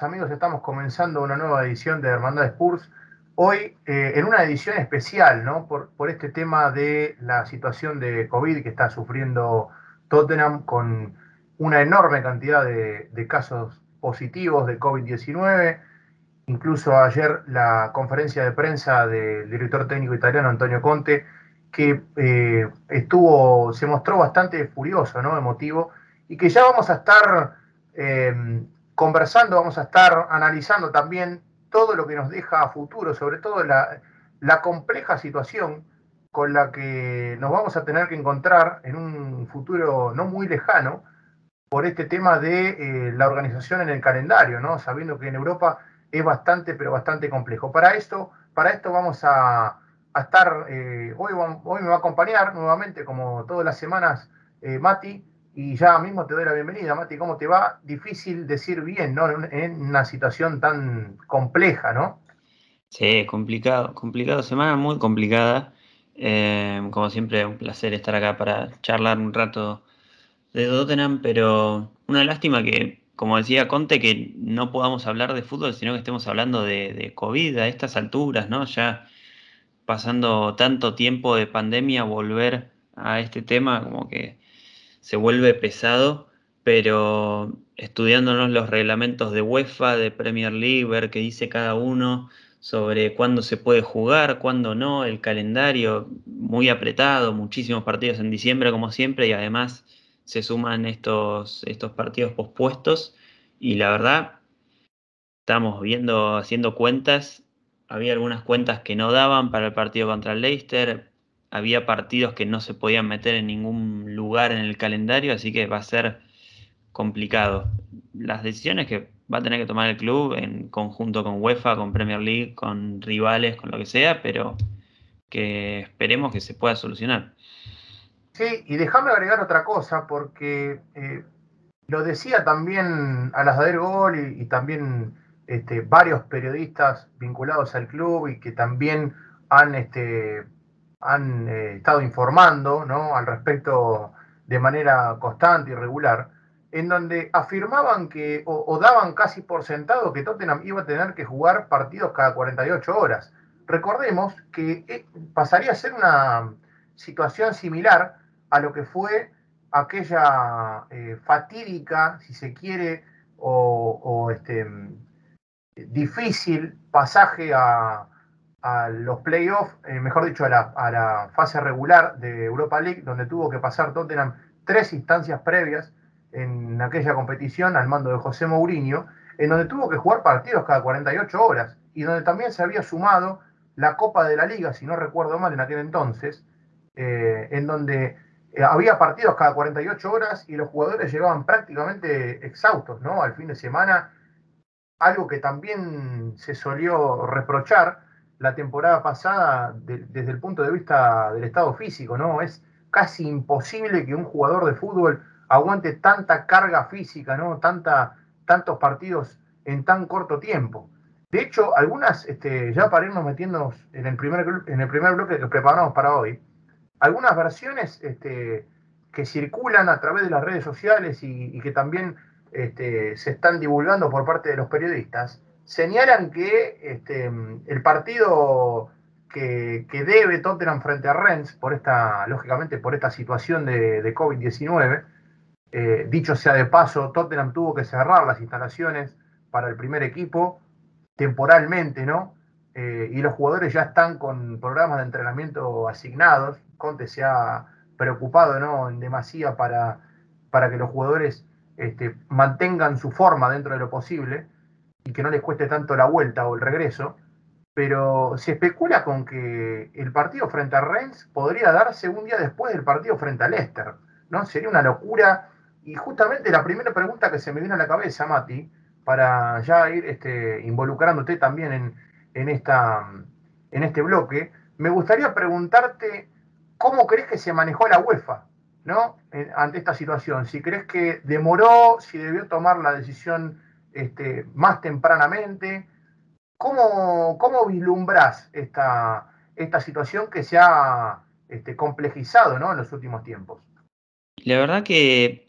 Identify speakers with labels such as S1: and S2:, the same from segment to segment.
S1: amigos. Estamos comenzando una nueva edición de Hermandad Spurs. Hoy eh, en una edición especial, ¿no? Por, este tema de la situación de COVID que está sufriendo Tottenham con una enorme cantidad de, casos positivos de COVID-19. Incluso ayer la conferencia de prensa del director técnico italiano Antonio Conte, que eh, estuvo, se mostró bastante furioso, ¿no? Emotivo, y que ya vamos a estar Em, conversando, vamos a estar analizando también todo lo que nos deja a futuro, sobre todo la, compleja situación con la que nos vamos a tener que encontrar en un futuro no muy lejano por este tema de eh, la organización en el calendario, ¿no? sabiendo que en Europa es bastante, pero bastante complejo. Para esto, para esto vamos a, estar, eh, hoy, hoy me va a acompañar nuevamente, como todas las semanas, eh, Mati, y ya mismo te doy la bienvenida, Mati, ¿cómo te va? Difícil decir bien, ¿no? En una situación tan compleja, ¿no?
S2: Sí, complicado, complicado, semana muy complicada. Eh, como siempre, un placer estar acá para charlar un rato de Tottenham, pero una lástima que, como decía Conte, que no podamos hablar de fútbol, sino que estemos hablando de, de COVID a estas alturas, ¿no? Ya pasando tanto tiempo de pandemia, volver a este tema, como que se vuelve pesado, pero estudiándonos los reglamentos de UEFA, de Premier League, ver qué dice cada uno sobre cuándo se puede jugar, cuándo no, el calendario muy apretado, muchísimos partidos en diciembre como siempre y además se suman estos, estos partidos pospuestos. Y la verdad estamos viendo, haciendo cuentas, había algunas cuentas que no daban para el partido contra el Leicester, había partidos que no se podían meter en ningún lugar en el calendario, así que va a ser complicado. Las decisiones que va a tener que tomar el club en conjunto con UEFA, con Premier League, con rivales, con lo que sea, pero que esperemos que se pueda solucionar.
S1: Sí, y déjame agregar otra cosa, porque eh, lo decía también Alasdair Gol y, también este, varios periodistas vinculados al club y que también han este, han eh, estado informando ¿no? al respecto de manera constante y regular, en donde afirmaban que, o, daban casi por sentado que Tottenham iba a tener que jugar partidos cada 48 horas. Recordemos que eh, pasaría a ser una situación similar a lo que fue aquella eh, fatídica, si se quiere, o, este, difícil pasaje a, a los playoffs, eh, mejor dicho, a la, fase regular de Europa League, donde tuvo que pasar Tottenham tres instancias previas en aquella competición al mando de José Mourinho, en donde tuvo que jugar partidos cada 48 horas y donde también se había sumado la Copa de la Liga, si no recuerdo mal, en aquel entonces, eh, en donde eh, había partidos cada 48 horas y los jugadores llegaban prácticamente exhaustos, ¿no? Al fin de semana, algo que también se solió reprochar la temporada pasada desde el punto de vista del estado físico, ¿no? Es casi imposible que un jugador de fútbol aguante tanta carga física, ¿no? Tantos partidos en tan corto tiempo. De hecho, algunas, este, ya para irnos metiéndonos en el primer, en el primer bloque que preparamos para hoy, algunas versiones este, que circulan a través de las redes sociales y, que también este, se están divulgando por parte de los periodistas, señalan que este, el partido que, debe Tottenham frente a Rennes, por esta, lógicamente por esta situación de, COVID-19, eh, dicho sea de paso, Tottenham tuvo que cerrar las instalaciones para el primer equipo temporalmente, ¿no? Eh, y los jugadores ya están con programas de entrenamiento asignados. Conte se ha preocupado, ¿no? En demasía para, para que los jugadores este, mantengan su forma dentro de lo posible y que no les cueste tanto la vuelta o el regreso, pero se especula con que el partido frente a Rennes podría darse un día después del partido frente a Leicester, ¿no? Sería una locura. Y justamente la primera pregunta que se me vino a la cabeza, Mati, para ya ir este, involucrándote también en, esta, en este bloque, me gustaría preguntarte cómo crees que se manejó la UEFA, ¿no? ante esta situación. Si crees que demoró, si debió tomar la decisión este, más tempranamente. ¿Cómo, cómo vislumbras esta, esta situación que se ha este, complejizado en los últimos tiempos?
S2: La verdad que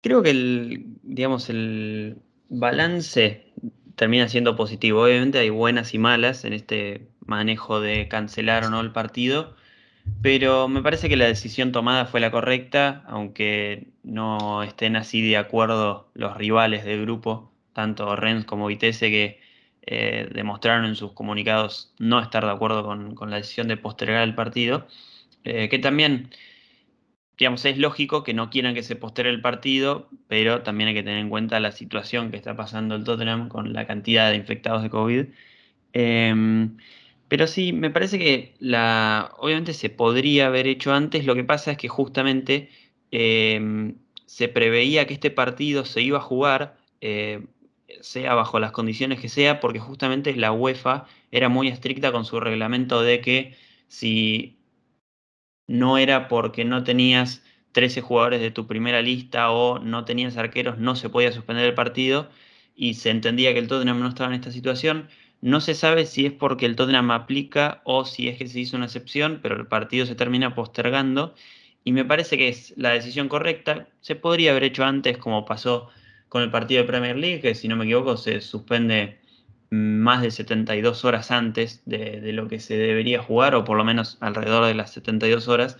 S2: creo que el, digamos, el, balance termina siendo positivo. Obviamente hay buenas y malas en este manejo de cancelar o no el partido, pero me parece que la decisión tomada fue la correcta, aunque no estén así de acuerdo los rivales del grupo, tanto Rennes como Vitesse, que eh, demostraron en sus comunicados no estar de acuerdo con, la decisión de postergar el partido, eh, que también digamos, es lógico que no quieran que se postere el partido, pero también hay que tener en cuenta la situación que está pasando el Tottenham con la cantidad de infectados de COVID. Em, pero sí, me parece que obviamente se podría haber hecho antes, lo que pasa es que justamente em, se preveía que este partido se iba a jugar, eh, sea bajo las condiciones que sea, porque justamente la UEFA era muy estricta con su reglamento de que si no era porque no tenías 13 jugadores de tu primera lista o no tenías arqueros, no se podía suspender el partido y se entendía que el Tottenham no estaba en esta situación. No se sabe si es porque el Tottenham aplica o si es que se hizo una excepción, pero el partido se termina postergando y me parece que es la decisión correcta. Se podría haber hecho antes como pasó con el partido de Premier League, que si no me equivoco se suspende más de 72 horas antes de, lo que se debería jugar, o por lo menos alrededor de las 72 horas.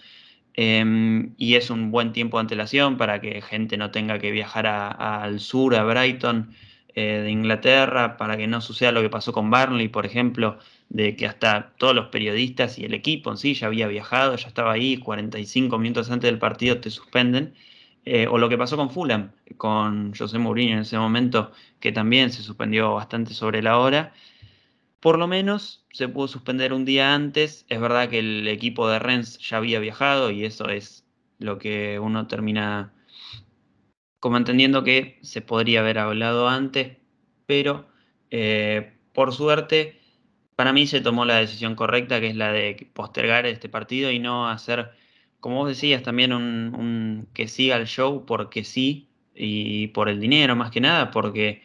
S2: Em, y es un buen tiempo de antelación para que gente no tenga que viajar al sur, a Brighton eh, de Inglaterra, para que no suceda lo que pasó con Barnley, por ejemplo, de que hasta todos los periodistas y el equipo en sí ya había viajado, ya estaba ahí, 45 minutos antes del partido te suspenden. Eh, o lo que pasó con Fulham, con José Mourinho en ese momento, que también se suspendió bastante sobre la hora. Por lo menos se pudo suspender un día antes. Es verdad que el equipo de Rennes ya había viajado y eso es lo que uno termina como entendiendo que se podría haber hablado antes, pero eh, por suerte para mí se tomó la decisión correcta, que es la de postergar este partido y no hacer como vos decías, también un, que siga el show porque sí y por el dinero más que nada, porque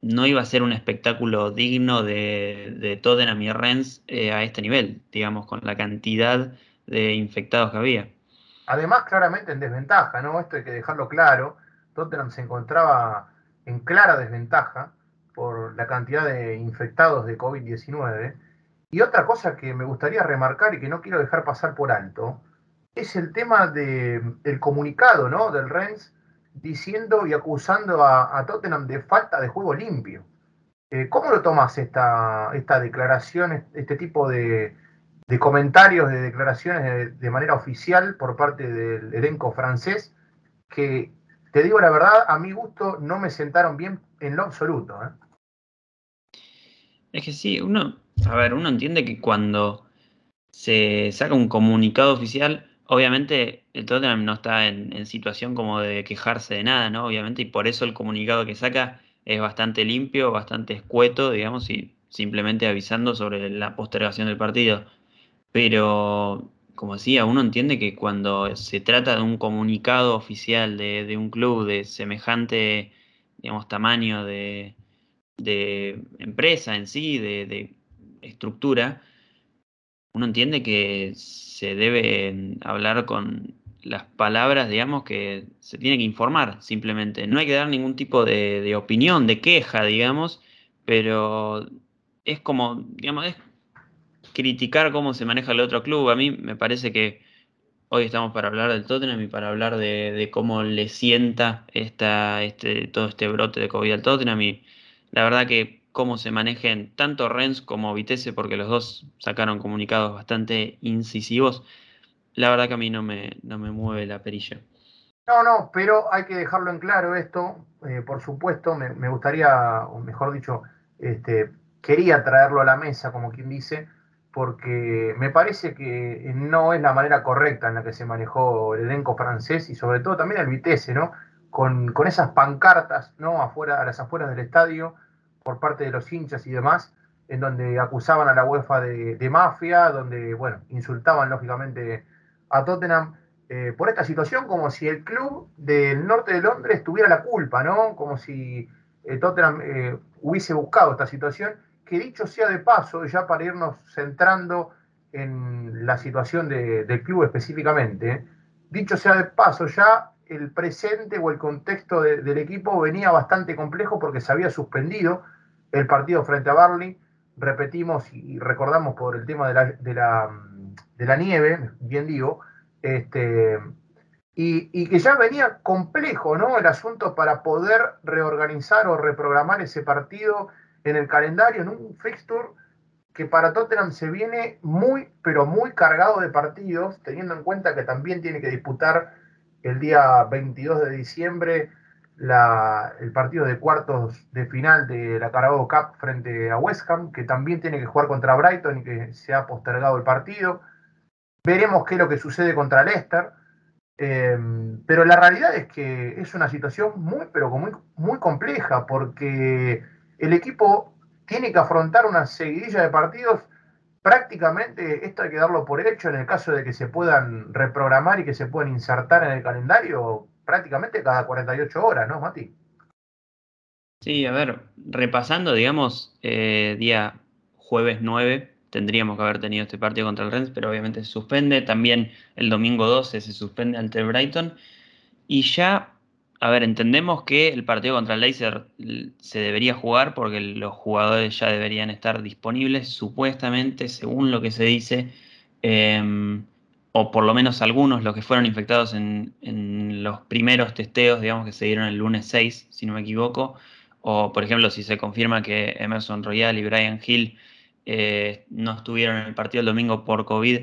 S2: no iba a ser un espectáculo digno de, de Tottenham y Rennes eh, a este nivel, digamos, con la cantidad de infectados que había.
S1: Además, claramente en desventaja, ¿no? Esto hay que dejarlo claro. Tottenham se encontraba en clara desventaja por la cantidad de infectados de COVID-19. Y otra cosa que me gustaría remarcar y que no quiero dejar pasar por alto, es el tema del comunicado ¿no? del Rennes diciendo y acusando a, Tottenham de falta de juego limpio. Eh, ¿Cómo lo tomas esta, esta declaración, este tipo de, comentarios, de declaraciones de, manera oficial por parte del elenco francés? Que, te digo la verdad, a mi gusto no me sentaron bien en lo absoluto. ¿eh?
S2: Es que sí, uno, a ver, uno entiende que cuando se saca un comunicado oficial, obviamente el Tottenham no está en, situación como de quejarse de nada, ¿no? Obviamente, y por eso el comunicado que saca es bastante limpio, bastante escueto, digamos, y simplemente avisando sobre la postergación del partido. Pero, como decía, uno entiende que cuando se trata de un comunicado oficial de, un club de semejante, digamos, tamaño de, empresa en sí, de estructura, uno entiende que se debe hablar con las palabras, digamos, que se tiene que informar simplemente. No hay que dar ningún tipo de, opinión, de queja, digamos, pero es como, digamos, es criticar cómo se maneja el otro club. A mí me parece que hoy estamos para hablar del Tottenham y para hablar de, cómo le sienta esta, este, todo este brote de COVID al Tottenham y la verdad que cómo se manejen tanto Rennes como Vitesse, porque los dos sacaron comunicados bastante incisivos, la verdad que a mí no me, no me mueve la perilla.
S1: No, no, pero hay que dejarlo en claro esto, eh, por supuesto, me, gustaría, o mejor dicho, este, quería traerlo a la mesa, como quien dice, porque me parece que no es la manera correcta en la que se manejó el elenco francés y sobre todo también el Vitesse, ¿no? Con, con esas pancartas, ¿no? Afuera, a las afueras del estadio, por parte de los hinchas y demás, en donde acusaban a la UEFA de, mafia, donde, bueno, insultaban lógicamente a Tottenham eh, por esta situación, como si el club del norte de Londres tuviera la culpa, ¿no? Como si eh, Tottenham eh, hubiese buscado esta situación, que dicho sea de paso, ya para irnos centrando en la situación del club específicamente, dicho sea de paso, ya el presente o el contexto del equipo venía bastante complejo porque se había suspendido el partido frente a Barley. Repetimos y recordamos por el tema de la, de la, de la nieve, bien digo, este, y, que ya venía complejo ¿no? el asunto para poder reorganizar o reprogramar ese partido en el calendario, en un fixture que para Tottenham se viene muy, pero muy cargado de partidos, teniendo en cuenta que también tiene que disputar el día 22 de diciembre el partido de cuartos de final de la Carabao Cup frente a West Ham, que también tiene que jugar contra Brighton y que se ha postergado el partido. Veremos qué es lo que sucede contra Leicester. Em, pero la realidad es que es una situación muy, pero muy, muy compleja, porque el equipo tiene que afrontar una seguidilla de partidos. Prácticamente esto hay que darlo por hecho en el caso de que se puedan reprogramar y que se puedan insertar en el calendario prácticamente cada 48 horas, ¿no, Mati?
S2: Sí, a ver, repasando, digamos, eh, día jueves 9, tendríamos que haber tenido este partido contra el Rennes, pero obviamente se suspende. También el domingo 12 se suspende ante el Brighton. Y ya, a ver, entendemos que el partido contra el Leicester se debería jugar porque los jugadores ya deberían estar disponibles, supuestamente, según lo que se dice, em, o por lo menos algunos, los que fueron infectados en, en los primeros testeos, digamos que se dieron el lunes 6, si no me equivoco. O, por ejemplo, si se confirma que Emerson Royal y Brian Hill eh, no estuvieron en el partido el domingo por COVID,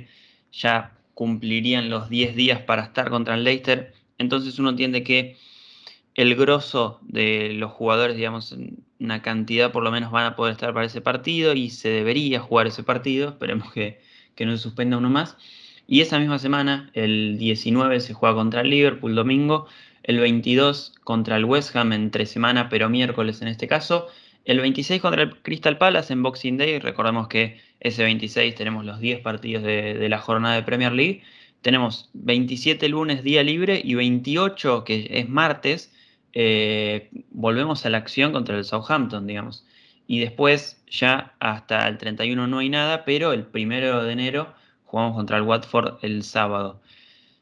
S2: ya cumplirían los 10 días para estar contra el Leicester. Entonces uno entiende que el grosso de los jugadores, digamos, una cantidad por lo menos van a poder estar para ese partido y se debería jugar ese partido. Esperemos que, que no se suspenda uno más. Y esa misma semana, el 19 se juega contra el Liverpool domingo, el 22 contra el West Ham entre semana, pero miércoles en este caso, el 26 contra el Crystal Palace en Boxing Day, recordemos que ese 26 tenemos los 10 partidos de, la jornada de Premier League. Tenemos 27 lunes día libre y 28, que es martes, eh, volvemos a la acción contra el Southampton, digamos. Y después ya hasta el 31 no hay nada, pero el primero de enero jugamos contra el Watford el sábado.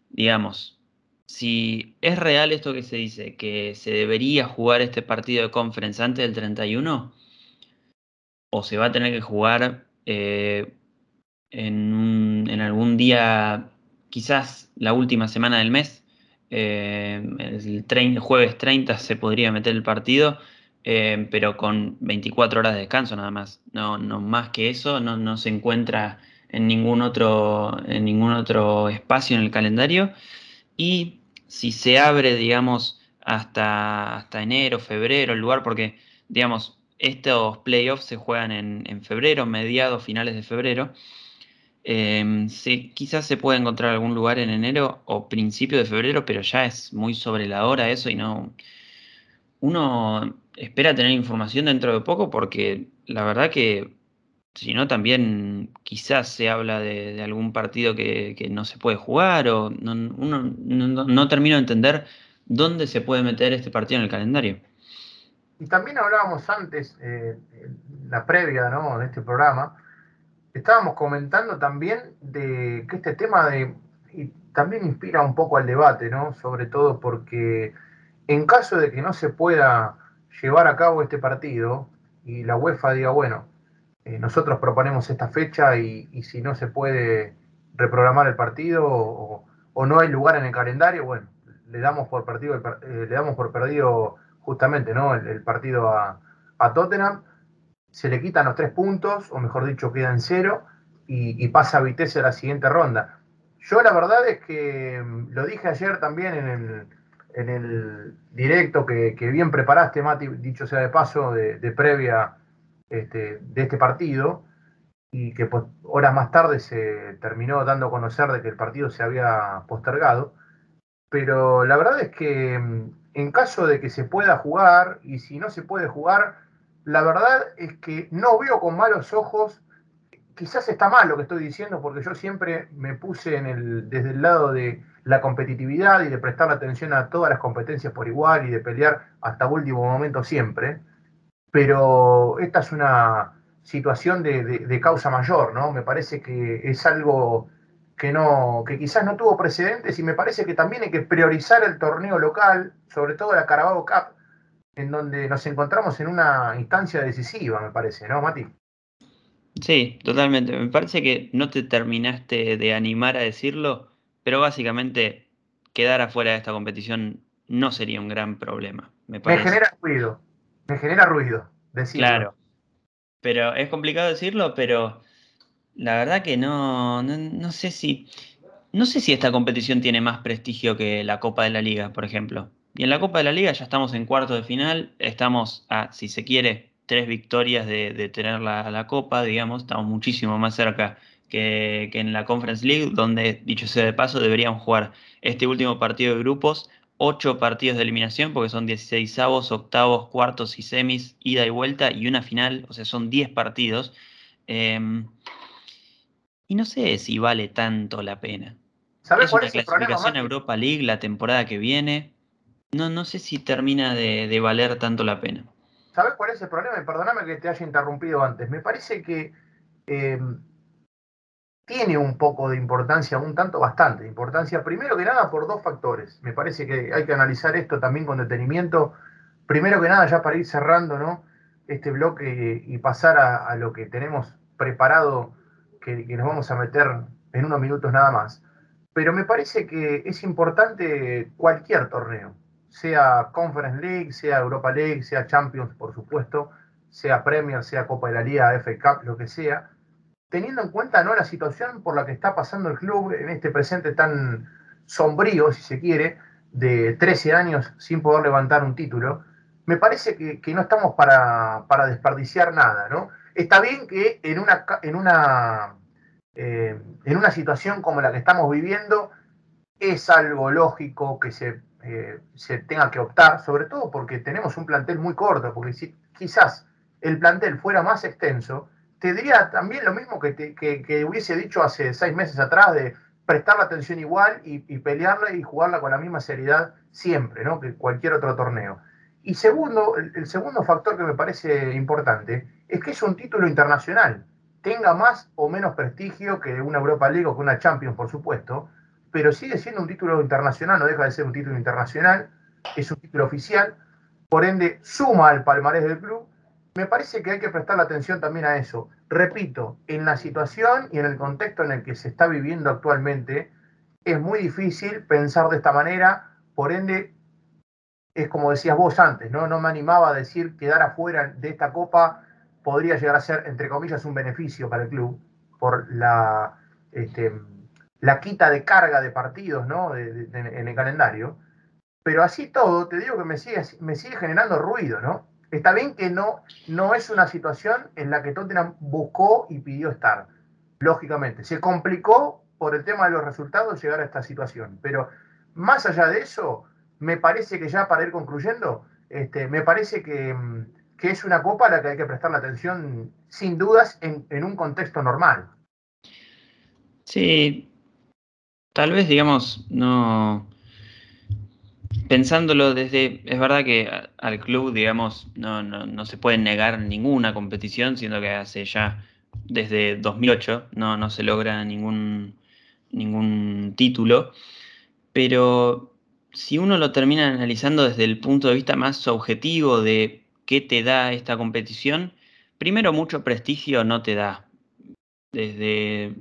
S2: Digamos, si es real esto que se dice, que se debería jugar este partido de conference antes del 31, o se va a tener que jugar eh, en, algún día, quizás la última semana del mes, eh, el, jueves 30 se podría meter el partido, eh, pero con 24 horas de descanso nada más. No, no más que eso, no, no se encuentra en ningún otro, en ningún otro espacio en el calendario. Y si se abre, digamos, hasta, hasta enero, febrero, el lugar, porque, digamos, estos playoffs se juegan en, febrero, mediados, finales de febrero. Em, quizás se pueda encontrar algún lugar en enero o principio de febrero, pero ya es muy sobre la hora eso y no. Uno espera tener información dentro de poco porque la verdad que si no, también quizás se habla de, algún partido que, no se puede jugar o no, uno no, termino de entender dónde se puede meter este partido en el calendario.
S1: Y también hablábamos antes, eh, la previa ¿no? de este programa, estábamos comentando también de que este tema de, y también inspira un poco al debate, ¿no? sobre todo porque en caso de que no se pueda llevar a cabo este partido y la UEFA diga, bueno, eh, nosotros proponemos esta fecha y, si no se puede reprogramar el partido o, no hay lugar en el calendario, bueno, le damos por, partido, eh, le damos por perdido justamente ¿no? el, partido a, Tottenham, se le quitan los tres puntos, o mejor dicho, queda en cero y, pasa a Vitesse a la siguiente ronda. Yo la verdad es que mm, lo dije ayer también en el, directo que, bien preparaste, Mati, dicho sea de paso, de previa este, de este partido y que pues, horas más tarde se terminó dando a conocer de que el partido se había postergado. Pero la verdad es que mm, en caso de que se pueda jugar y si no se puede jugar, la verdad es que no veo con malos ojos, quizás está mal lo que estoy diciendo porque yo siempre me puse en el, desde el lado de la competitividad y de prestar atención a todas las competencias por igual y de pelear hasta último momento siempre pero esta es una situación de, causa mayor, ¿no? Me parece que es algo que, no, que quizás no tuvo precedentes y me parece que también hay que priorizar el torneo local, sobre todo la Carabao Cup, en donde nos encontramos en una instancia decisiva, me parece, ¿no, Mati?
S2: Sí, totalmente. Me parece que no te terminaste de animar a decirlo, pero básicamente quedar afuera de esta competición no sería un gran problema. Me,
S1: genera ruido, me genera ruido decirlo.
S2: Claro, pero es complicado decirlo, pero la verdad que no, no, sé si, no sé si esta competición tiene más prestigio que la Copa de la Liga, por ejemplo. Y en la Copa de la Liga ya estamos en cuarto de final, estamos a, si se quiere, tres victorias de, tener la, Copa, digamos, estamos muchísimo más cerca que, que, en la Conference League, donde, dicho sea de paso, deberían jugar este último partido de grupos ocho partidos de eliminación, porque son 16 avos, octavos, cuartos y semis, ida y vuelta, y una final, o sea, son 10 partidos. Em, y no sé si vale tanto la pena. ¿Sabes es una clasificación a Europa League la temporada que viene. No, no sé si termina de, valer tanto la pena.
S1: ¿Sabes cuál es el problema? Y perdóname que te haya interrumpido antes. Me parece que em, tiene un poco de importancia, un tanto bastante de importancia, primero que nada por dos factores. Me parece que hay que analizar esto también con detenimiento. Primero que nada, ya para ir cerrando ¿no? este bloque y pasar a, lo que tenemos preparado, que, nos vamos a meter en unos minutos nada más. Pero me parece que es importante cualquier torneo, sea Conference League, sea Europa League, sea Champions, por supuesto, sea Premier, sea Copa de la Liga, FA Cup, lo que sea teniendo en cuenta ¿no? la situación por la que está pasando el club en este presente tan sombrío, si se quiere, de 13 años sin poder levantar un título, me parece que, no estamos para, desperdiciar nada. ¿no? Está bien que en una, en, una, eh, en una situación como la que estamos viviendo es algo lógico que se, eh, se tenga que optar, sobre todo porque tenemos un plantel muy corto, porque si quizás el plantel fuera más extenso, te diría también lo mismo que, hubiese dicho hace seis meses atrás de prestar la atención igual y, pelearla y jugarla con la misma seriedad siempre, ¿no? Que cualquier otro torneo. Y segundo, el, segundo factor que me parece importante es que es un título internacional. Tenga más o menos prestigio que una Europa League o que una Champions, por supuesto, pero sigue siendo un título internacional, no deja de ser un título internacional, es un título oficial, por ende suma al palmarés del club me parece que hay que prestar atención también a eso. Repito, en la situación y en el contexto en el que se está viviendo actualmente, es muy difícil pensar de esta manera, por ende, es como decías vos antes, ¿no? No me animaba a decir quedar afuera de esta copa podría llegar a ser, entre comillas, un beneficio para el club por la, este, la quita de carga de partidos ¿no? en el calendario. Pero así todo, te digo que me sigue, me sigue generando ruido, ¿no? Está bien que no, no es una situación en la que Tottenham buscó y pidió estar, lógicamente. Se complicó por el tema de los resultados llegar a esta situación. Pero más allá de eso, me parece que ya para ir concluyendo, este, me parece que, es una copa a la que hay que prestar la atención sin dudas en, en un contexto normal.
S2: Sí, tal vez, digamos, no, pensándolo desde, es verdad que al club, digamos, no, no, se puede negar ninguna competición, siendo que hace ya desde 2008 no, no se logra ningún, ningún título, pero si uno lo termina analizando desde el punto de vista más objetivo de qué te da esta competición, primero mucho prestigio no te da. Desde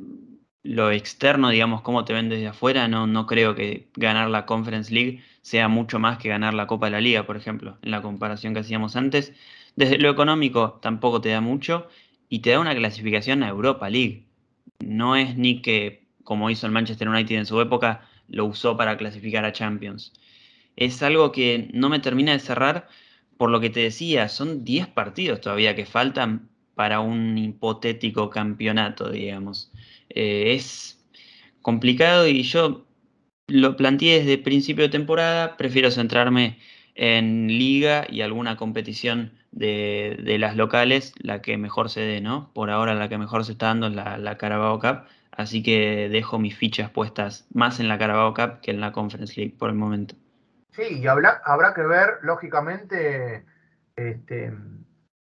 S2: lo externo, digamos, cómo te ven desde afuera, no, no creo que ganar la Conference League sea mucho más que ganar la Copa de la Liga, por ejemplo, en la comparación que hacíamos antes. Desde lo económico tampoco te da mucho y te da una clasificación a Europa League. No es ni que, como hizo el Manchester United en su época, lo usó para clasificar a Champions. Es algo que no me termina de cerrar por lo que te decía, son 10 partidos todavía que faltan para un hipotético campeonato, digamos. Eh, es complicado y yo lo planteé desde principio de temporada, prefiero centrarme en liga y alguna competición de, las locales, la que mejor se dé, ¿no? Por ahora la que mejor se está dando es la, la Carabao Cup, así que dejo mis fichas puestas más en la Carabao Cup que en la Conference League por el momento.
S1: Sí, y habrá, que ver, lógicamente, este,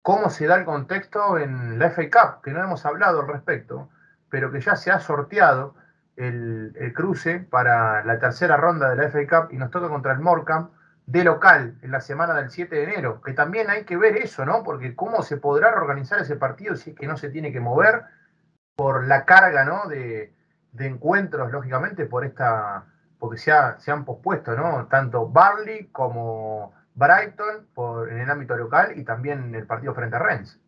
S1: cómo se da el contexto en la FA Cup, que no hemos hablado al respecto, pero que ya se ha sorteado el, cruce para la tercera ronda de la FA Cup y nos toca contra el Morecambe de local en la semana del 7 de enero, que también hay que ver eso, ¿no? Porque cómo se podrá organizar ese partido si es que no se tiene que mover por la carga, ¿no? De, encuentros, lógicamente, por esta, porque se, se, han pospuesto, ¿no? Tanto Barley como Brighton por, en el ámbito local y también el partido frente a Rennes.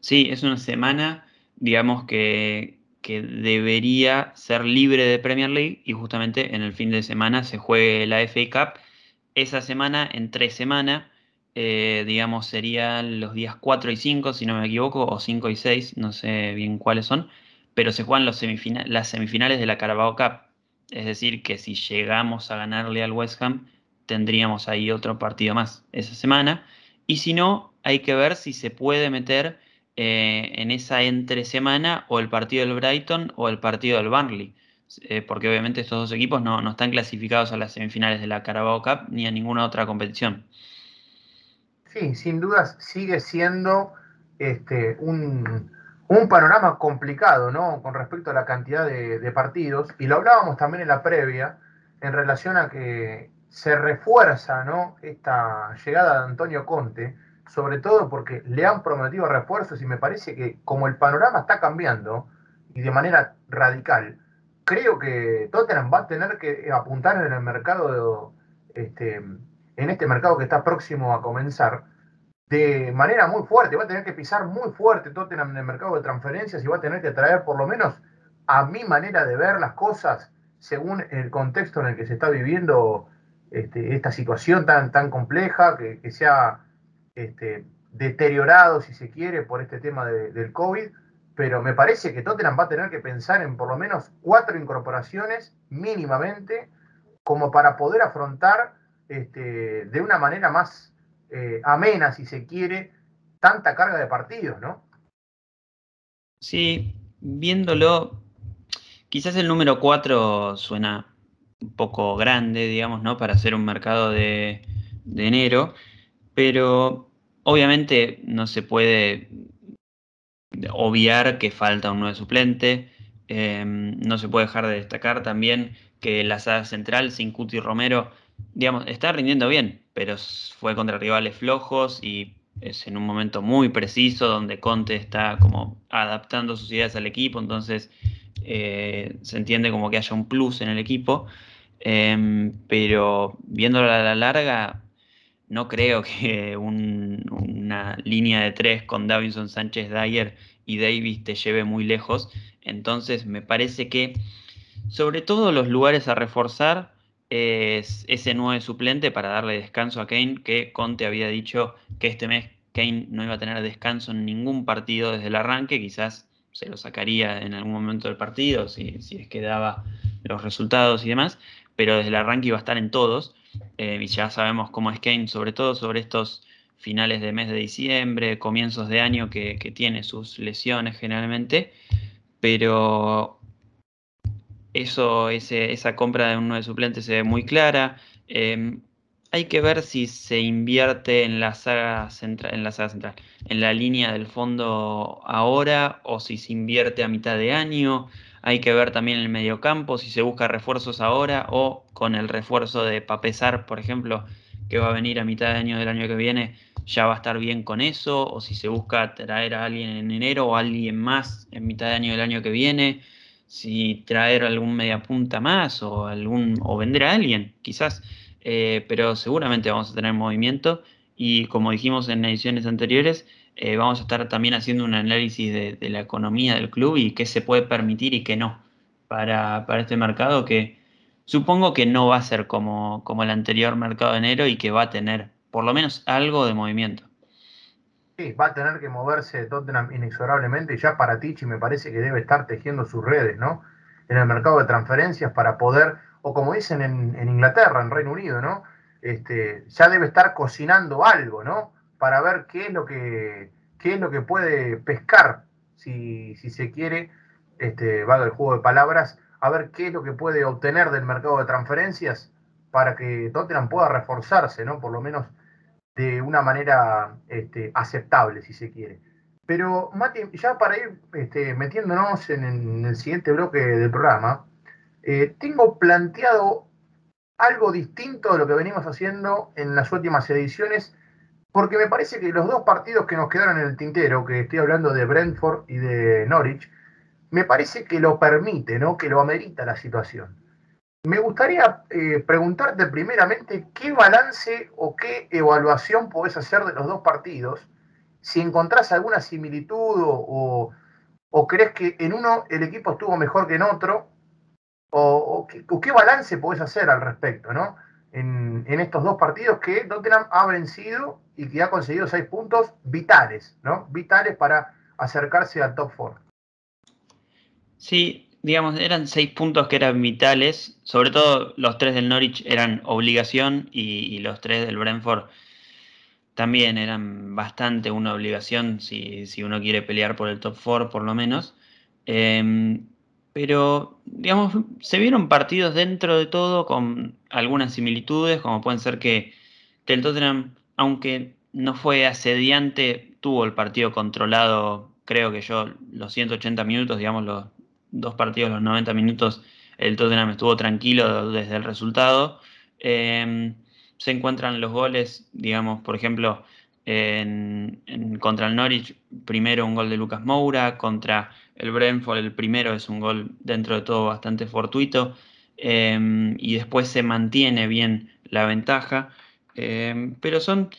S2: Sí, es una semana, digamos, que, que debería ser libre de Premier League y justamente en el fin de semana se juegue la FA Cup. Esa semana, en tres semanas, eh, digamos, serían los días 4 y 5, si no me equivoco, o 5 y 6, no sé bien cuáles son, pero se juegan los las semifinales de la Carabao Cup. Es decir, que si llegamos a ganarle al West Ham, tendríamos ahí otro partido más esa semana. Y si no, hay que ver si se puede meter eh, en esa entre semana o el partido del Brighton o el partido del Burnley. Eh, porque obviamente estos dos equipos no, están clasificados a las semifinales de la Carabao Cup ni a ninguna otra competición.
S1: Sí, sin dudas sigue siendo este, un, panorama complicado, ¿no? Con respecto a la cantidad de, partidos, y lo hablábamos también en la previa, en relación a que se refuerza, ¿no? Esta llegada de Antonio Conte, sobre todo porque le han prometido refuerzos y me parece que como el panorama está cambiando y de manera radical, creo que Tottenham va a tener que apuntar en el mercado, este, en este mercado que está próximo a comenzar, de manera muy fuerte. Va a tener que pisar muy fuerte Tottenham en el mercado de transferencias y va a tener que traer, por lo menos a mi manera de ver las cosas, según el contexto en el que se está viviendo este, esta situación tan, tan compleja, que, que se ha este, deteriorado, si se quiere, por este tema del COVID pero me parece que Tottenham va a tener que pensar en por lo menos cuatro incorporaciones mínimamente como para poder afrontar este, de una manera más eh, amena, si se quiere, tanta carga de partidos, ¿no?
S2: Sí, viéndolo, quizás el número cuatro suena un poco grande, digamos, ¿no? Para hacer un mercado de, de enero, pero obviamente no se puede obviar que falta un nuevo suplente. Em, no se puede dejar de destacar también que la saga central, sin Cuti Romero, digamos, está rindiendo bien, pero fue contra rivales flojos y es en un momento muy preciso donde Conte está como adaptando sus ideas al equipo, entonces eh, se entiende como que haya un plus en el equipo, em, pero viéndolo a la larga, no creo que una línea de tres con Davinson Sánchez Dyer y Davis te lleve muy lejos. Entonces me parece que sobre todo los lugares a reforzar es ese nuevo suplente para darle descanso a Kane, que Conte había dicho que este mes Kane no iba a tener descanso en ningún partido desde el arranque, quizás se lo sacaría en algún momento del partido, si, si es que daba los resultados y demás, pero desde el arranque iba a estar en todos. Eh, y ya sabemos cómo es Kane, sobre todo sobre estos finales de mes de diciembre, comienzos de año que, tiene sus lesiones generalmente, pero eso, esa compra de un nuevo suplente se ve muy clara. Em, hay que ver si se invierte en la saga central, en la saga central, en la línea del fondo ahora o si se invierte a mitad de año. Hay que ver también el mediocampo, si se busca refuerzos ahora o con el refuerzo de Papesar, por ejemplo, que va a venir a mitad de año del año que viene, ya va a estar bien con eso, o si se busca traer a alguien en enero o alguien más en mitad de año del año que viene, si traer algún mediapunta más o algún o vender a alguien, quizás, eh, pero seguramente vamos a tener movimiento y como dijimos en ediciones anteriores, eh, vamos a estar también haciendo un análisis de, la economía del club y qué se puede permitir y qué no para, este mercado que supongo que no va a ser como, como el anterior mercado de enero y que va a tener por lo menos algo de movimiento.
S1: Sí, va a tener que moverse Tottenham inexorablemente. Ya para Tichi me parece que debe estar tejiendo sus redes, ¿no? En el mercado de transferencias para poder, o como dicen en, Inglaterra, en Reino Unido, ¿no? Este, ya debe estar cocinando algo, ¿no? Para ver qué es lo que, qué es lo que puede pescar, si, si se quiere, este, va el juego de palabras, a ver qué es lo que puede obtener del mercado de transferencias para que Tottenham pueda reforzarse, ¿no? Por lo menos de una manera este, aceptable, si se quiere. Pero, Mati, ya para ir este, metiéndonos en, el siguiente bloque del programa, eh, tengo planteado algo distinto de lo que venimos haciendo en las últimas ediciones, porque me parece que los dos partidos que nos quedaron en el tintero, que estoy hablando de Brentford y de Norwich, me parece que lo permite, ¿no? que lo amerita la situación. Me gustaría eh, preguntarte primeramente qué balance o qué evaluación podés hacer de los dos partidos si encontrás alguna similitud o, crees que en uno el equipo estuvo mejor que en otro, o, qué, balance podés hacer al respecto, ¿no? En, estos dos partidos que Tottenham ha vencido y que ha conseguido seis puntos vitales, ¿no? Vitales para acercarse al top four.
S2: Sí, digamos, eran seis puntos que eran vitales, sobre todo los tres del Norwich eran obligación y los tres del Brentford también eran bastante una obligación si, uno quiere pelear por el top 4 por lo menos. Em, pero, digamos, se vieron partidos dentro de todo con algunas similitudes, como pueden ser que, el Tottenham, aunque no fue asediante, tuvo el partido controlado, creo que yo, los 180 minutos, digamos, los dos partidos, los 90 minutos, el Tottenham estuvo tranquilo desde el resultado. Em, se encuentran los goles, digamos, por ejemplo, en, contra el Norwich, primero un gol de Lucas Moura, contra el Brentford el primero es un gol dentro de todo bastante fortuito, em, y después se mantiene bien la ventaja, em, pero son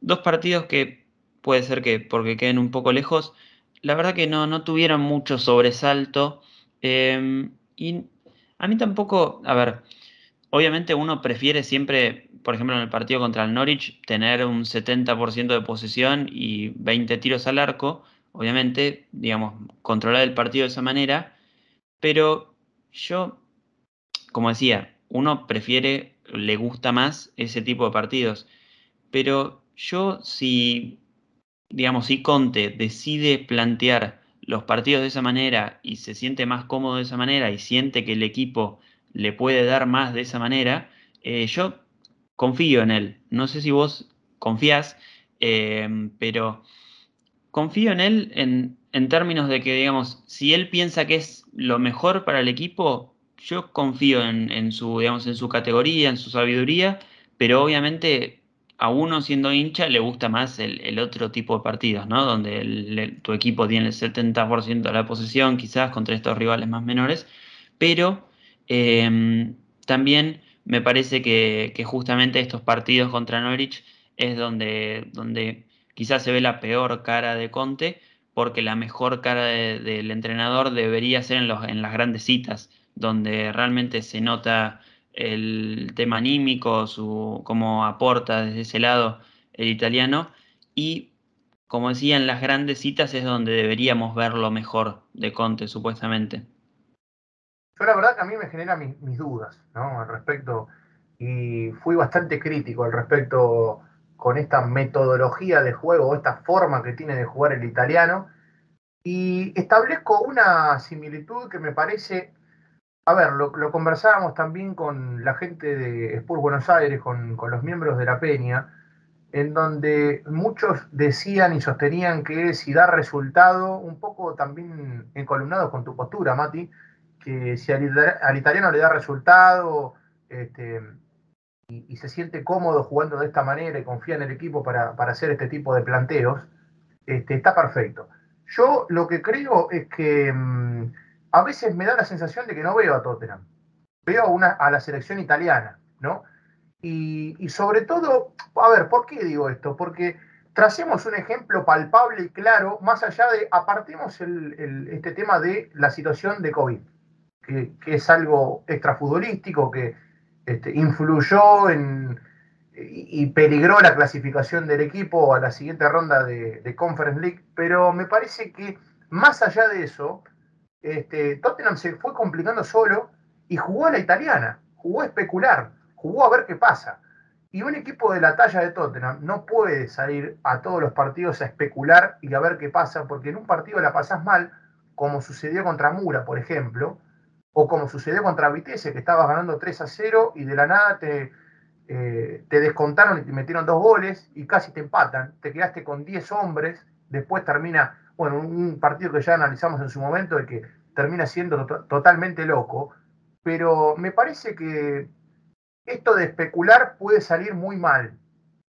S2: dos partidos que puede ser que porque queden un poco lejos, la verdad que no, no tuvieron mucho sobresalto, em, y a mí tampoco, a ver, obviamente uno prefiere siempre por ejemplo, en el partido contra el Norwich, tener un 70% de posesión y 20 tiros al arco, obviamente, digamos, controlar el partido de esa manera, pero yo, como decía, uno prefiere, le gusta más ese tipo de partidos, pero yo si, digamos, si Conte decide plantear los partidos de esa manera y se siente más cómodo de esa manera y siente que el equipo le puede dar más de esa manera, eh, yo confío en él. No sé si vos confías, em, pero confío en él en, términos de que, digamos, si él piensa que es lo mejor para el equipo, yo confío en, su, digamos, en su categoría, en su sabiduría, pero obviamente a uno siendo hincha le gusta más el, otro tipo de partidos, ¿no? Donde tu equipo tiene el 70% de la posesión, quizás contra estos rivales más menores, pero em, también me parece que, justamente estos partidos contra Norwich es donde, quizás se ve la peor cara de Conte, porque la mejor cara del entrenador debería ser en, en las grandes citas, donde realmente se nota el tema anímico, su, cómo aporta desde ese lado el italiano, y como decía, en las grandes citas es donde deberíamos ver lo mejor de Conte, supuestamente.
S1: Yo la verdad que a mí me genera mis, dudas ¿no? al respecto y fui bastante crítico al respecto con esta metodología de juego, esta forma que tiene de jugar el italiano y establezco una similitud que me parece, a ver, lo, conversábamos también con la gente de Spurs Buenos Aires, con, con los miembros de la Peña, en donde muchos decían y sostenían que si da resultado, un poco también encolumnados con tu postura, Mati, que si al, italiano le da resultado este, y, se siente cómodo jugando de esta manera y confía en el equipo para, hacer este tipo de planteos, este, está perfecto. Yo lo que creo es que mm, a veces me da la sensación de que no veo a Tottenham, veo una, a la selección italiana, ¿no? Y, sobre todo, a ver, ¿por qué digo esto? Porque tracemos un ejemplo palpable y claro, más allá de, apartemos este tema de la situación de COVID que, es algo extrafutbolístico, que este, influyó en, y, peligró la clasificación del equipo a la siguiente ronda de, Conference League, pero me parece que más allá de eso, este, Tottenham se fue complicando solo y jugó a la italiana, jugó a especular, jugó a ver qué pasa. Y un equipo de la talla de Tottenham no puede salir a todos los partidos a especular y a ver qué pasa, porque en un partido la pasás mal, como sucedió contra Mura, por ejemplo, o como sucedió contra Vitesse, que estabas ganando 3 a 0 y de la nada te, eh, te descontaron y te metieron dos goles y casi te empatan. Te quedaste con 10 hombres, después termina bueno, un partido que ya analizamos en su momento de que termina siendo totalmente loco, pero me parece que esto de especular puede salir muy mal,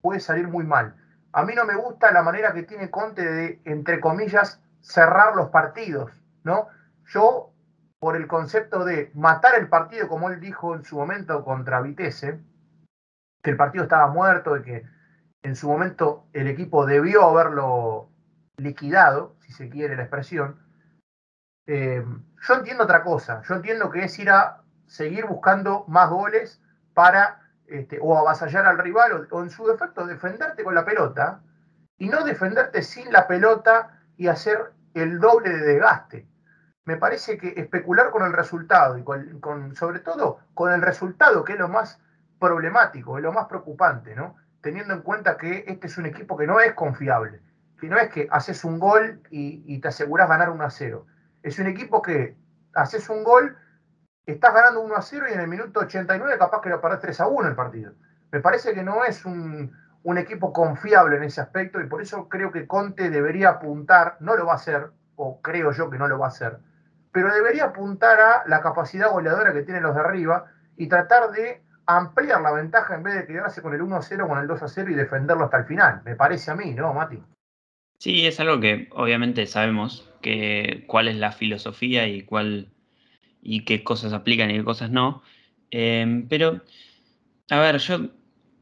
S1: puede salir muy mal. A mí no me gusta la manera que tiene Conte de, entre comillas, cerrar los partidos, ¿no? Yo, por el concepto de matar el partido, como él dijo en su momento contra Vitesse, que el partido estaba muerto y que en su momento el equipo debió haberlo liquidado, si se quiere la expresión, eh, yo entiendo otra cosa. Yo entiendo que es ir a seguir buscando más goles para este, o avasallar al rival o, en su defecto defenderte con la pelota y no defenderte sin la pelota y hacer el doble de desgaste. Me parece que especular con el resultado y con, sobre todo con el resultado, que es lo más problemático, es lo más preocupante, ¿no? Teniendo en cuenta que este es un equipo que no es confiable, que no es que haces un gol y, te aseguras ganar 1 a 0. Es un equipo que haces un gol estás ganando 1 a 0 y en el minuto 89 capaz que lo perdés 3 a 1 el partido. Me parece que no es un, equipo confiable en ese aspecto y por eso creo que Conte debería apuntar, no lo va a hacer, o creo yo que no lo va a hacer, pero debería apuntar a la capacidad goleadora que tienen los de arriba y tratar de ampliar la ventaja en vez de quedarse con el 1 a 0, con el 2 a 0 y defenderlo hasta el final. Me parece a mí, ¿no, Mati?
S2: Sí, es algo que obviamente sabemos que cuál es la filosofía y cuál y qué cosas aplican y qué cosas no. Em, pero, a ver, yo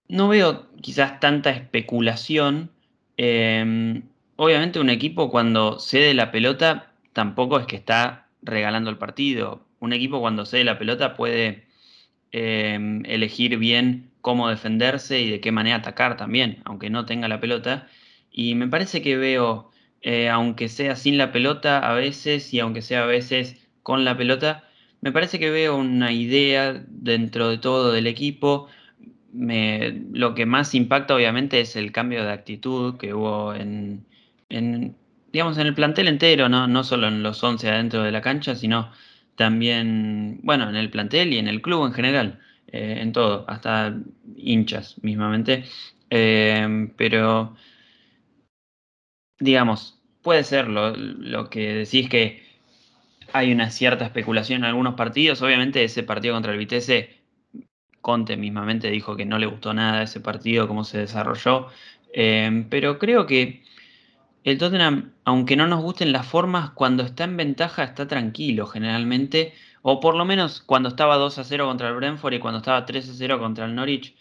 S2: no veo quizás tanta especulación. Em, obviamente un equipo cuando cede la pelota tampoco es que está regalando el partido. Un equipo cuando cede la pelota puede em, elegir bien cómo defenderse y de qué manera atacar también, aunque no tenga la pelota. Y me parece que veo, eh, aunque sea sin la pelota a veces y aunque sea a veces con la pelota, me parece que veo una idea dentro de todo del equipo. lo que más impacta obviamente es el cambio de actitud que hubo en, digamos, en el plantel entero, ¿no? no solo en los 11 adentro de la cancha, sino también, bueno, en el plantel y en el club en general, eh, en todo, hasta hinchas mismamente. Eh, pero, digamos, puede ser lo, lo que decís que hay una cierta especulación en algunos partidos. Obviamente ese partido contra el Vitesse, Conte mismamente dijo que no le gustó nada ese partido, cómo se desarrolló. Em, pero creo que el Tottenham, aunque no nos gusten las formas, cuando está en ventaja está tranquilo generalmente. O por lo menos cuando estaba 2 a 0 contra el Brentford y cuando estaba 3 a 0 contra el Norwich.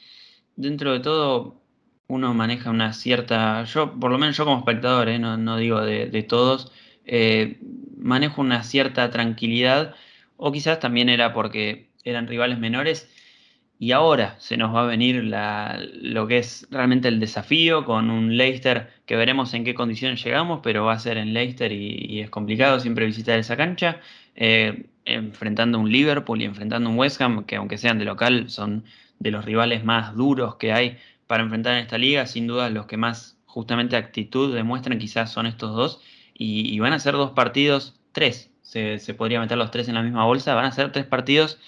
S2: Dentro de todo uno maneja una cierta... Yo, por lo menos yo como espectador, eh, no, digo de, todos, eh, manejo una cierta tranquilidad, o quizás también era porque eran rivales menores. Y ahora se nos va a venir lo que es realmente el desafío con un Leicester que veremos en qué condiciones llegamos, pero va a ser en Leicester y, es complicado siempre visitar esa cancha, eh, enfrentando un Liverpool y enfrentando un West Ham, que aunque sean de local, son de los rivales más duros que hay para enfrentar en esta liga, sin duda los que más justamente actitud demuestran quizás son estos dos. Y, van a ser dos partidos, tres, se, podría meter los tres en la misma bolsa, van a ser tres partidos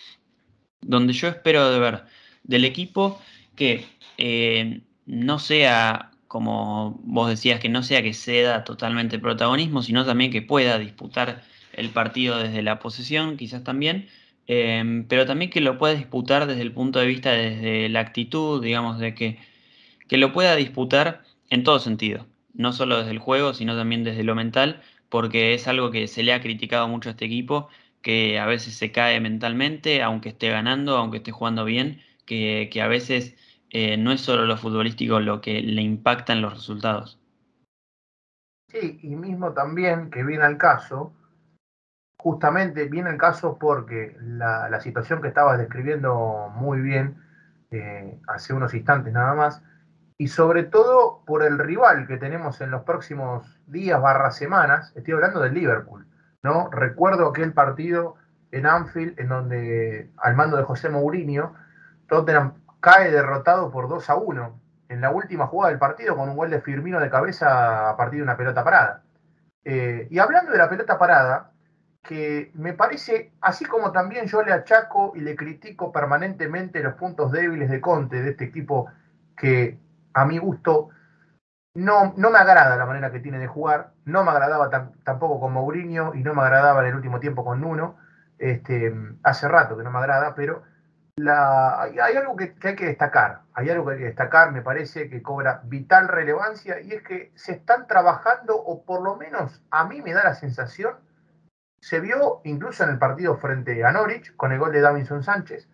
S2: donde yo espero ver del equipo que eh, no sea, como vos decías, que no sea que ceda totalmente protagonismo, sino también que pueda disputar el partido desde la posesión, quizás también, eh, pero también que lo pueda disputar desde el punto de vista, desde la actitud, digamos, de que, que lo pueda disputar en todo sentido no solo desde el juego, sino también desde lo mental, porque es algo que se le ha criticado mucho a este equipo, que a veces se cae mentalmente, aunque esté ganando, aunque esté jugando bien, que, a veces eh, no es solo lo futbolístico lo que le impacta en los resultados.
S1: Sí, y mismo también que viene al caso, justamente viene el caso porque la, situación que estabas describiendo muy bien eh, hace unos instantes nada más, y sobre todo por el rival que tenemos en los próximos días barra semanas, estoy hablando del Liverpool, ¿no? Recuerdo aquel partido en Anfield en donde al mando de José Mourinho, Tottenham cae derrotado por 2 a 1 en la última jugada del partido con un gol de Firmino de cabeza a partir de una pelota parada. Eh, y hablando de la pelota parada, que me parece, así como también yo le achaco y le critico permanentemente los puntos débiles de Conte, de este equipo que a mi gusto no, no me agrada la manera que tiene de jugar, no me agradaba tampoco con Mourinho y no me agradaba en el último tiempo con Nuno. Este, hace rato que no me agrada, pero hay, algo que, hay que destacar, hay algo que hay que destacar, me parece que cobra vital relevancia y es que se están trabajando, o por lo menos a mí me da la sensación, se vio incluso en el partido frente a Norwich con el gol de Davinson Sánchez,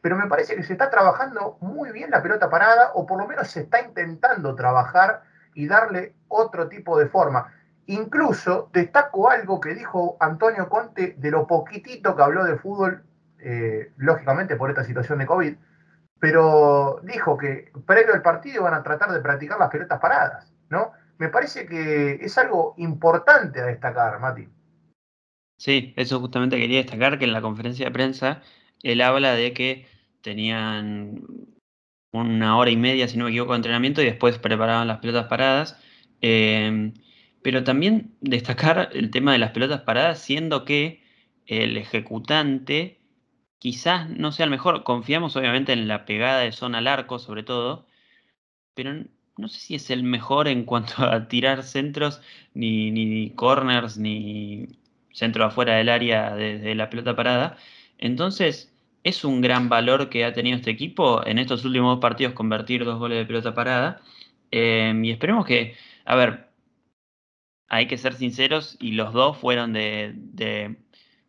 S1: pero me parece que se está trabajando muy bien la pelota parada, o por lo menos se está intentando trabajar y darle otro tipo de forma. Incluso destaco algo que dijo Antonio Conte de lo poquitito que habló de fútbol, eh, lógicamente por esta situación de COVID, pero dijo que previo al partido van a tratar de practicar las pelotas paradas, ¿no? Me parece que es algo importante a destacar, Mati.
S2: Sí, eso justamente quería destacar, que en la conferencia de prensa él habla de que tenían una hora y media, si no me equivoco, de entrenamiento y después preparaban las pelotas paradas. Eh, pero también destacar el tema de las pelotas paradas, siendo que el ejecutante quizás no sea el mejor. Confiamos obviamente en la pegada de zona al arco, sobre todo, pero no sé si es el mejor en cuanto a tirar centros, ni, ni, corners, ni centro afuera del área de, la pelota parada. Entonces, es un gran valor que ha tenido este equipo en estos últimos partidos convertir dos goles de pelota parada. Eh, y esperemos que, a ver, hay que ser sinceros y los dos fueron de,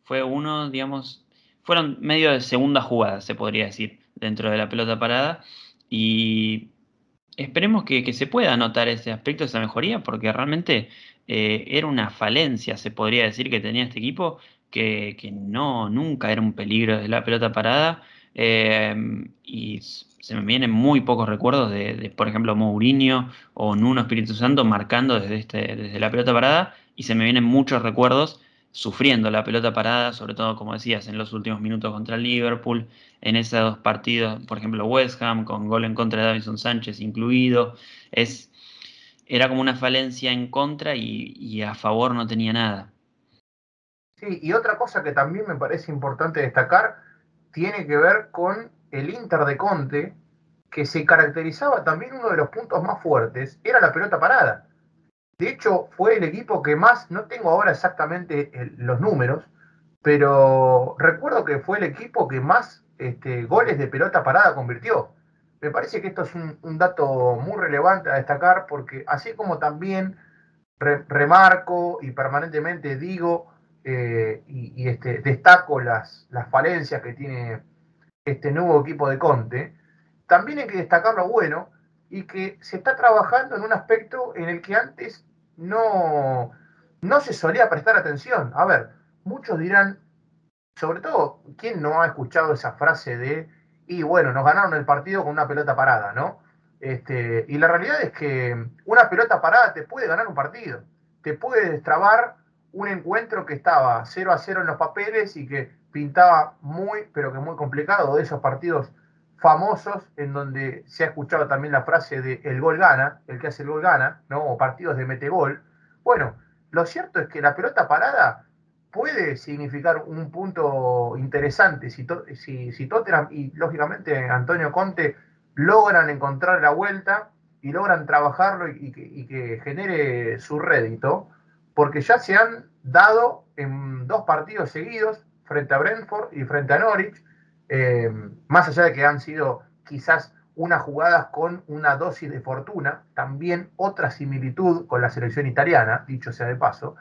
S2: fue uno, digamos, fueron medio de segunda jugada, se podría decir, dentro de la pelota parada. Y esperemos que, se pueda notar ese aspecto, esa mejoría, porque realmente eh, era una falencia, se podría decir, que tenía este equipo, que, no, nunca era un peligro de la pelota parada. Eh, y se me vienen muy pocos recuerdos de, por ejemplo, Mourinho o Nuno Espíritu Santo marcando desde, este, desde la pelota parada y se me vienen muchos recuerdos sufriendo la pelota parada, sobre todo, como decías, en los últimos minutos contra Liverpool, en esos dos partidos, por ejemplo, West Ham, con gol en contra de Davison Sánchez incluido, es, era como una falencia en contra y a favor no tenía nada.
S1: Y otra cosa que también me parece importante destacar tiene que ver con el Inter de Conte, que se caracterizaba también uno de los puntos más fuertes, era la pelota parada. De hecho, fue el equipo que más, no tengo ahora exactamente los números, pero recuerdo que fue el equipo que más este, goles de pelota parada convirtió. Me parece que esto es un, dato muy relevante a destacar porque así como también remarco y permanentemente digo eh, y, este, destaco las, las falencias que tiene este nuevo equipo de Conte, también hay que destacar lo bueno y que se está trabajando en un aspecto en el que antes no, no se solía prestar atención. A ver, muchos dirán, sobre todo, ¿quién no ha escuchado esa frase de, y bueno, nos ganaron el partido con una pelota parada, ¿no? Este, y la realidad es que una pelota parada te puede ganar un partido, te puede destrabar un encuentro que estaba 0 a 0 en los papeles y que pintaba muy, pero que muy complicado, de esos partidos famosos en donde se ha escuchado también la frase de el gol gana, el que hace el gol gana, ¿no? o partidos de mete gol. Bueno, lo cierto es que la pelota parada puede significar un punto interesante si, si, si Tottenham y lógicamente Antonio Conte logran encontrar la vuelta y logran trabajarlo y, y que genere su rédito, porque ya se han dado en dos partidos seguidos frente a Brentford y frente a Norwich, eh, más allá de que han sido quizás unas jugadas con una dosis de fortuna, también otra similitud con la selección italiana, dicho sea de paso,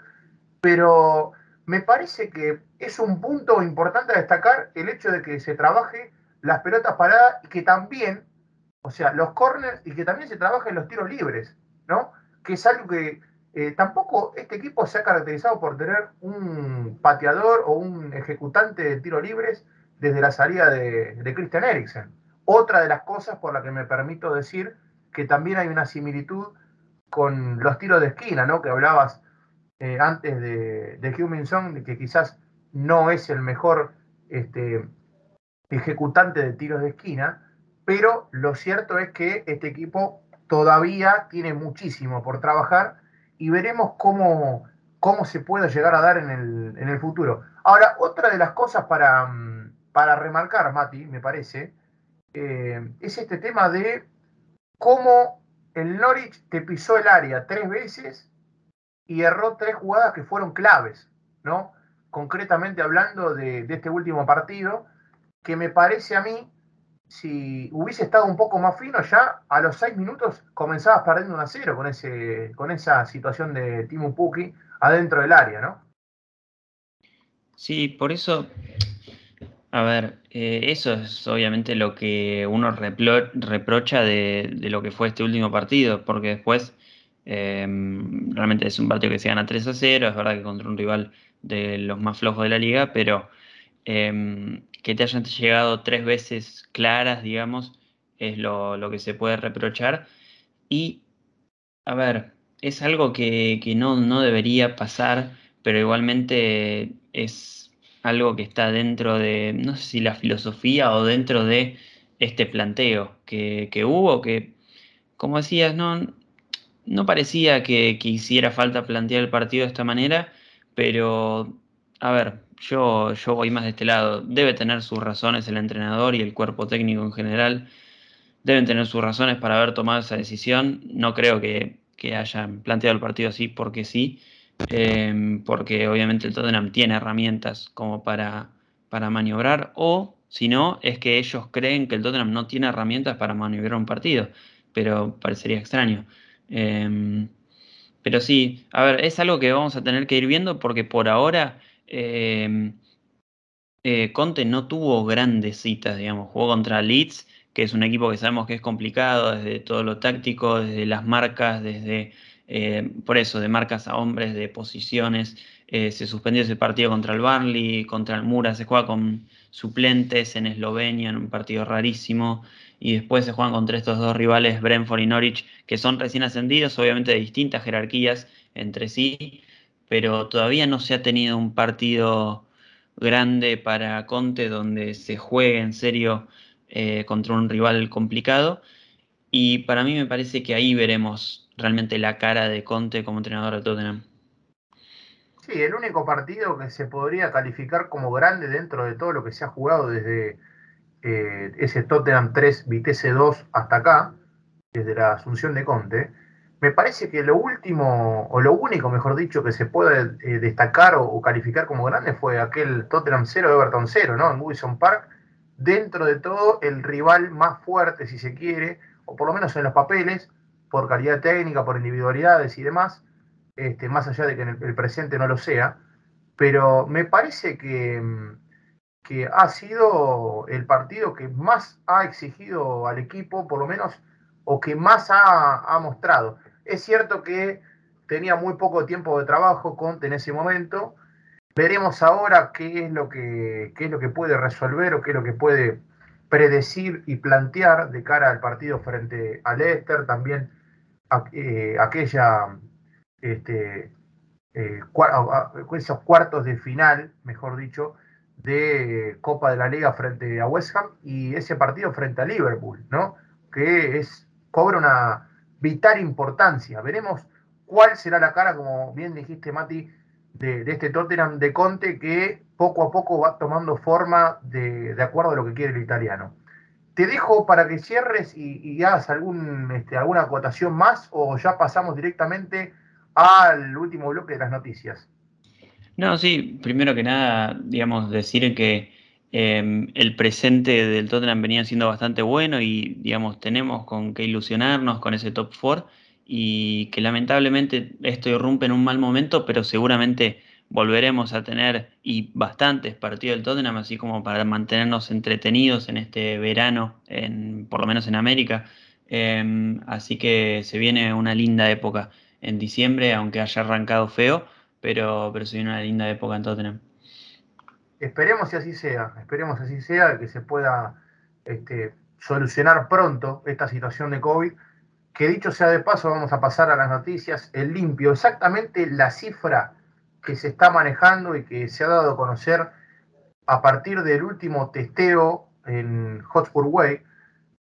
S1: pero me parece que es un punto importante a destacar el hecho de que se trabaje las pelotas paradas y que también, o sea, los corners y que también se trabajen los tiros libres, ¿no? Que es algo que eh, tampoco este equipo se ha caracterizado por tener un pateador o un ejecutante de tiro libres desde la salida de, Christian Eriksen. Otra de las cosas por la que me permito decir que también hay una similitud con los tiros de esquina, ¿no? Que hablabas eh, antes de, de Huminson, que quizás no es el mejor este, ejecutante de tiros de esquina, pero lo cierto es que este equipo todavía tiene muchísimo por trabajar y veremos cómo, cómo se puede llegar a dar en el, en el futuro. Ahora, otra de las cosas para, mm, para remarcar, Mati, me parece, eh, es este tema de cómo el Norwich te pisó el área tres veces y erró tres jugadas que fueron claves, ¿no? Concretamente hablando de, este último partido, que me parece a mí, si hubiese estado un poco más fino, ya a los seis minutos comenzabas perdiendo 1 a 0 con, ese, con esa situación de Timo Puki adentro del área, ¿no?
S2: Sí, por eso, a ver, eh, eso es obviamente lo que uno reprocha de, de, lo que fue este último partido, porque después Em, realmente es un partido que se gana 3 a 0, es verdad que contra un rival de los más flojos de la liga, pero em, que te hayan llegado tres veces claras, digamos, es lo, que se puede reprochar. Y, a ver, es algo que, no, no, debería pasar, pero igualmente es algo que está dentro de, no sé si la filosofía o dentro de este planteo que, que hubo, que, como decías, no, no parecía que, hiciera falta plantear el partido de esta manera, pero a ver, yo, yo voy más de este lado. Debe tener sus razones el entrenador y el cuerpo técnico en general. Deben tener sus razones para haber tomado esa decisión. No creo que, hayan planteado el partido así porque sí, em, porque obviamente el Tottenham tiene herramientas como para, para maniobrar, o si no, es que ellos creen que el Tottenham no tiene herramientas para maniobrar un partido, pero parecería extraño. Em, pero sí, a ver, es algo que vamos a tener que ir viendo porque por ahora em, eh, Conte no tuvo grandes citas, digamos, jugó contra Leeds, que es un equipo que sabemos que es complicado desde todo lo táctico, desde las marcas, desde, eh, por eso, de marcas a hombres, de posiciones. Eh, se suspendió ese partido contra el Barley, contra el Mura, se juega con suplentes en Eslovenia en un partido rarísimo. Y después se juegan contra estos dos rivales, Brentford y Norwich, que son recién ascendidos, obviamente de distintas jerarquías entre sí, pero todavía no se ha tenido un partido grande para Conte donde se juegue en serio eh, contra un rival complicado. Y para mí me parece que ahí veremos realmente la cara de Conte como entrenador de Tottenham.
S1: Sí, el único partido que se podría calificar como grande dentro de todo lo que se ha jugado desde eh, ese Tottenham 3, Vitesse 2 hasta acá, desde la asunción de Conte, me parece que lo último, o lo único, mejor dicho, que se puede eh, destacar o, calificar como grande fue aquel Tottenham 0, Everton 0, ¿no? En Wilson Park, dentro de todo el rival más fuerte, si se quiere, o por lo menos en los papeles, por calidad técnica, por individualidades y demás, este, más allá de que en el presente no lo sea, pero me parece que que ha sido el partido que más ha exigido al equipo, por lo menos, o que más ha, mostrado. Es cierto que tenía muy poco tiempo de trabajo Conte en ese momento. Veremos ahora qué es lo que, es lo que puede resolver o qué es lo que puede predecir y plantear de cara al partido frente al Leicester, también eh, aquella este, eh, esos cuartos de final, mejor dicho, de Copa de la Liga frente a West Ham y ese partido frente a Liverpool, ¿no? Que es, cobra una vital importancia. Veremos cuál será la cara, como bien dijiste, Mati, de, este Tottenham de Conte que poco a poco va tomando forma de, acuerdo a lo que quiere el italiano. Te dejo para que cierres y, hagas algún, este, alguna acotación más o ya pasamos directamente al último bloque de las noticias.
S2: No, sí, primero que nada, digamos, decir que em, el presente del Tottenham venía siendo bastante bueno y, digamos, tenemos con qué ilusionarnos con ese top 4 y que lamentablemente esto irrumpe en un mal momento, pero seguramente volveremos a tener y bastantes partidos del Tottenham, así como para mantenernos entretenidos en este verano, en, por lo menos en América. Em, así que se viene una linda época en diciembre, aunque haya arrancado feo pero, pero se viene una linda época en Tottenham.
S1: Esperemos que así sea, esperemos que así sea, que se pueda este, solucionar pronto esta situación de COVID. Que dicho sea de paso, vamos a pasar a las noticias. El limpio, exactamente la cifra que se está manejando y que se ha dado a conocer a partir del último testeo en Hotspur Way,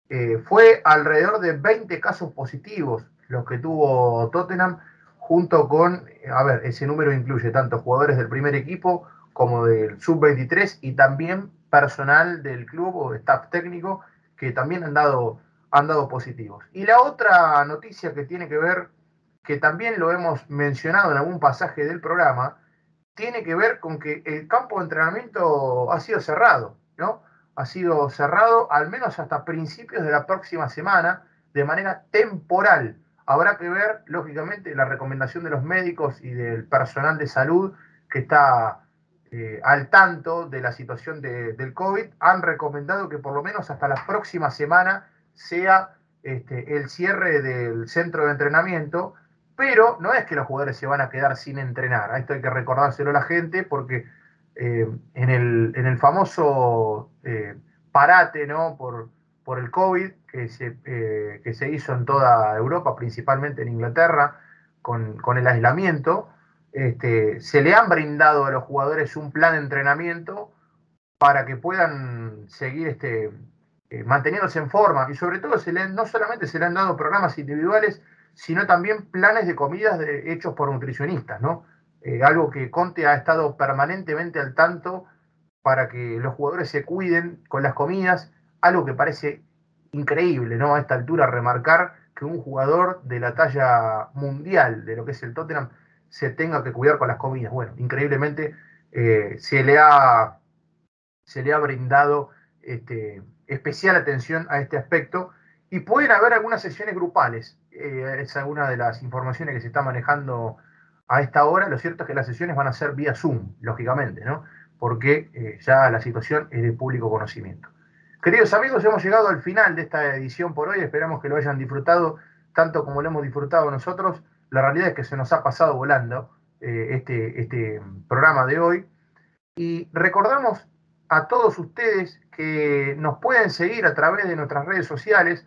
S1: eh, fue alrededor de 20 casos positivos los que tuvo Tottenham junto con, a ver, ese número incluye tanto jugadores del primer equipo como del sub-23 y también personal del club o staff técnico que también han dado han dado positivos. Y la otra noticia que tiene que ver, que también lo hemos mencionado en algún pasaje del programa, tiene que ver con que el campo de entrenamiento ha sido cerrado, ¿no? Ha sido cerrado al menos hasta principios de la próxima semana, de manera temporal. Habrá que ver, lógicamente, la recomendación de los médicos y del personal de salud que está eh, al tanto de la situación del COVID. Han recomendado que por lo menos hasta la próxima semana sea este, el cierre del centro de entrenamiento, pero no es que los jugadores se van a quedar sin entrenar. Esto hay que recordárselo a la gente porque eh, en, el, famoso eh, parate ¿no? por, el COVID que se hizo en toda Europa, principalmente en Inglaterra, con, el aislamiento, este, se le han brindado a los jugadores un plan de entrenamiento para que puedan seguir este, eh, manteniéndose en forma y sobre todo se le, no solamente se le han dado programas individuales, sino también planes de comidas hechos por nutricionistas, ¿no? Eh, algo que Conte ha estado permanentemente al tanto para que los jugadores se cuiden con las comidas, algo que parece increíble, ¿no? A esta altura remarcar que un jugador de la talla mundial de lo que es el Tottenham se tenga que cuidar con las comidas. Bueno, increíblemente eh, se, le ha, se le ha brindado este, especial atención a este aspecto y pueden haber algunas sesiones grupales. Eh, es alguna de las informaciones que se está manejando a esta hora. Lo cierto es que las sesiones van a ser vía Zoom, lógicamente, ¿no? Porque eh, ya la situación es de público conocimiento. Queridos amigos, hemos llegado al final de esta edición por hoy. Esperamos que lo hayan disfrutado tanto como lo hemos disfrutado nosotros. La realidad es que se nos ha pasado volando eh, este, este programa de hoy. Y recordamos a todos ustedes que nos pueden seguir a través de nuestras redes sociales,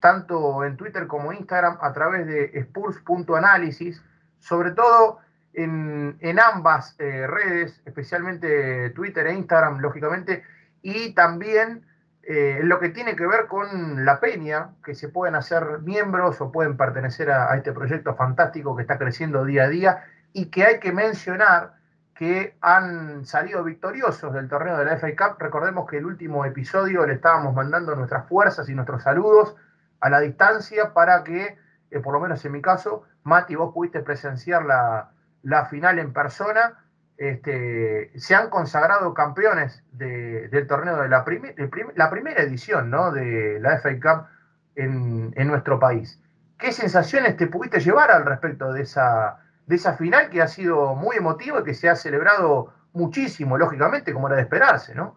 S1: tanto en Twitter como Instagram, a través de spurs.análisis, sobre todo en, ambas eh, redes, especialmente Twitter e Instagram, lógicamente, y también eh, lo que tiene que ver con la peña, que se pueden hacer miembros o pueden pertenecer a este proyecto fantástico que está creciendo día a día y que hay que mencionar que han salido victoriosos del torneo de la FA Cup. Recordemos que el último episodio le estábamos mandando nuestras fuerzas y nuestros saludos a la distancia para que, eh, por lo menos en mi caso, Mati, vos pudiste presenciar la, final en persona. Este, se han consagrado campeones del torneo de la, la primera edición de la FA Cup en, en nuestro país. ¿Qué sensaciones te pudiste llevar al respecto de esa, de esa final que ha sido muy emotiva y que se ha celebrado muchísimo, lógicamente, como era de esperarse, ¿no?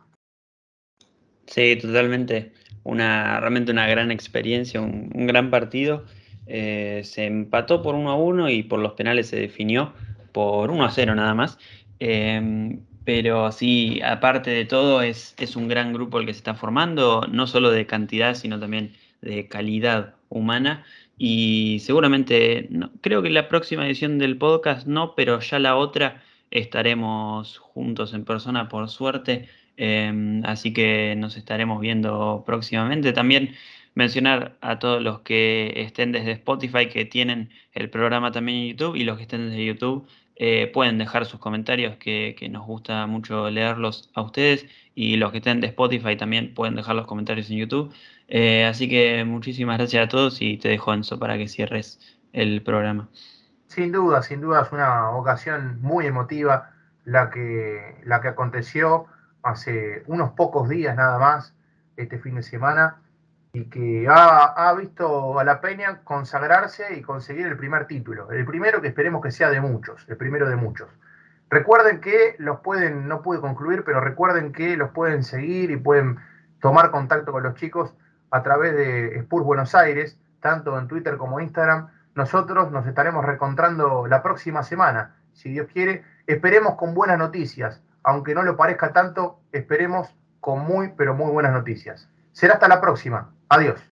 S2: Sí, totalmente. Una, realmente una gran experiencia, un, gran partido. Eh, se empató por 1 a 1 y por los penales se definió por 1 a 0 nada más. Em, pero sí, aparte de todo, es, es un gran grupo el que se está formando, no solo de cantidad, sino también de calidad humana. Y seguramente, creo que la próxima edición del podcast no, pero ya la otra estaremos juntos en persona por suerte. Em, así que nos estaremos viendo próximamente. También mencionar a todos los que estén desde Spotify que tienen el programa también en YouTube y los que estén desde YouTube eh, pueden dejar sus comentarios que, que, nos gusta mucho leerlos a ustedes y los que estén de Spotify también pueden dejar los comentarios en YouTube. Eh, así que muchísimas gracias a todos y te dejo Enzo para que cierres el programa.
S1: Sin duda, sin duda es una ocasión muy emotiva la que, la que aconteció hace unos pocos días nada más, este fin de semana, y que ha, visto a la Peña consagrarse y conseguir el primer título. El primero que esperemos que sea de muchos, el primero de muchos. Recuerden que los pueden, no pude concluir, pero recuerden que los pueden seguir y pueden tomar contacto con los chicos a través de Spurs Buenos Aires, tanto en Twitter como Instagram. Nosotros nos estaremos reencontrando la próxima semana, si Dios quiere. Esperemos con buenas noticias, aunque no lo parezca tanto, esperemos con muy, pero muy buenas noticias. Será hasta la próxima. Adiós.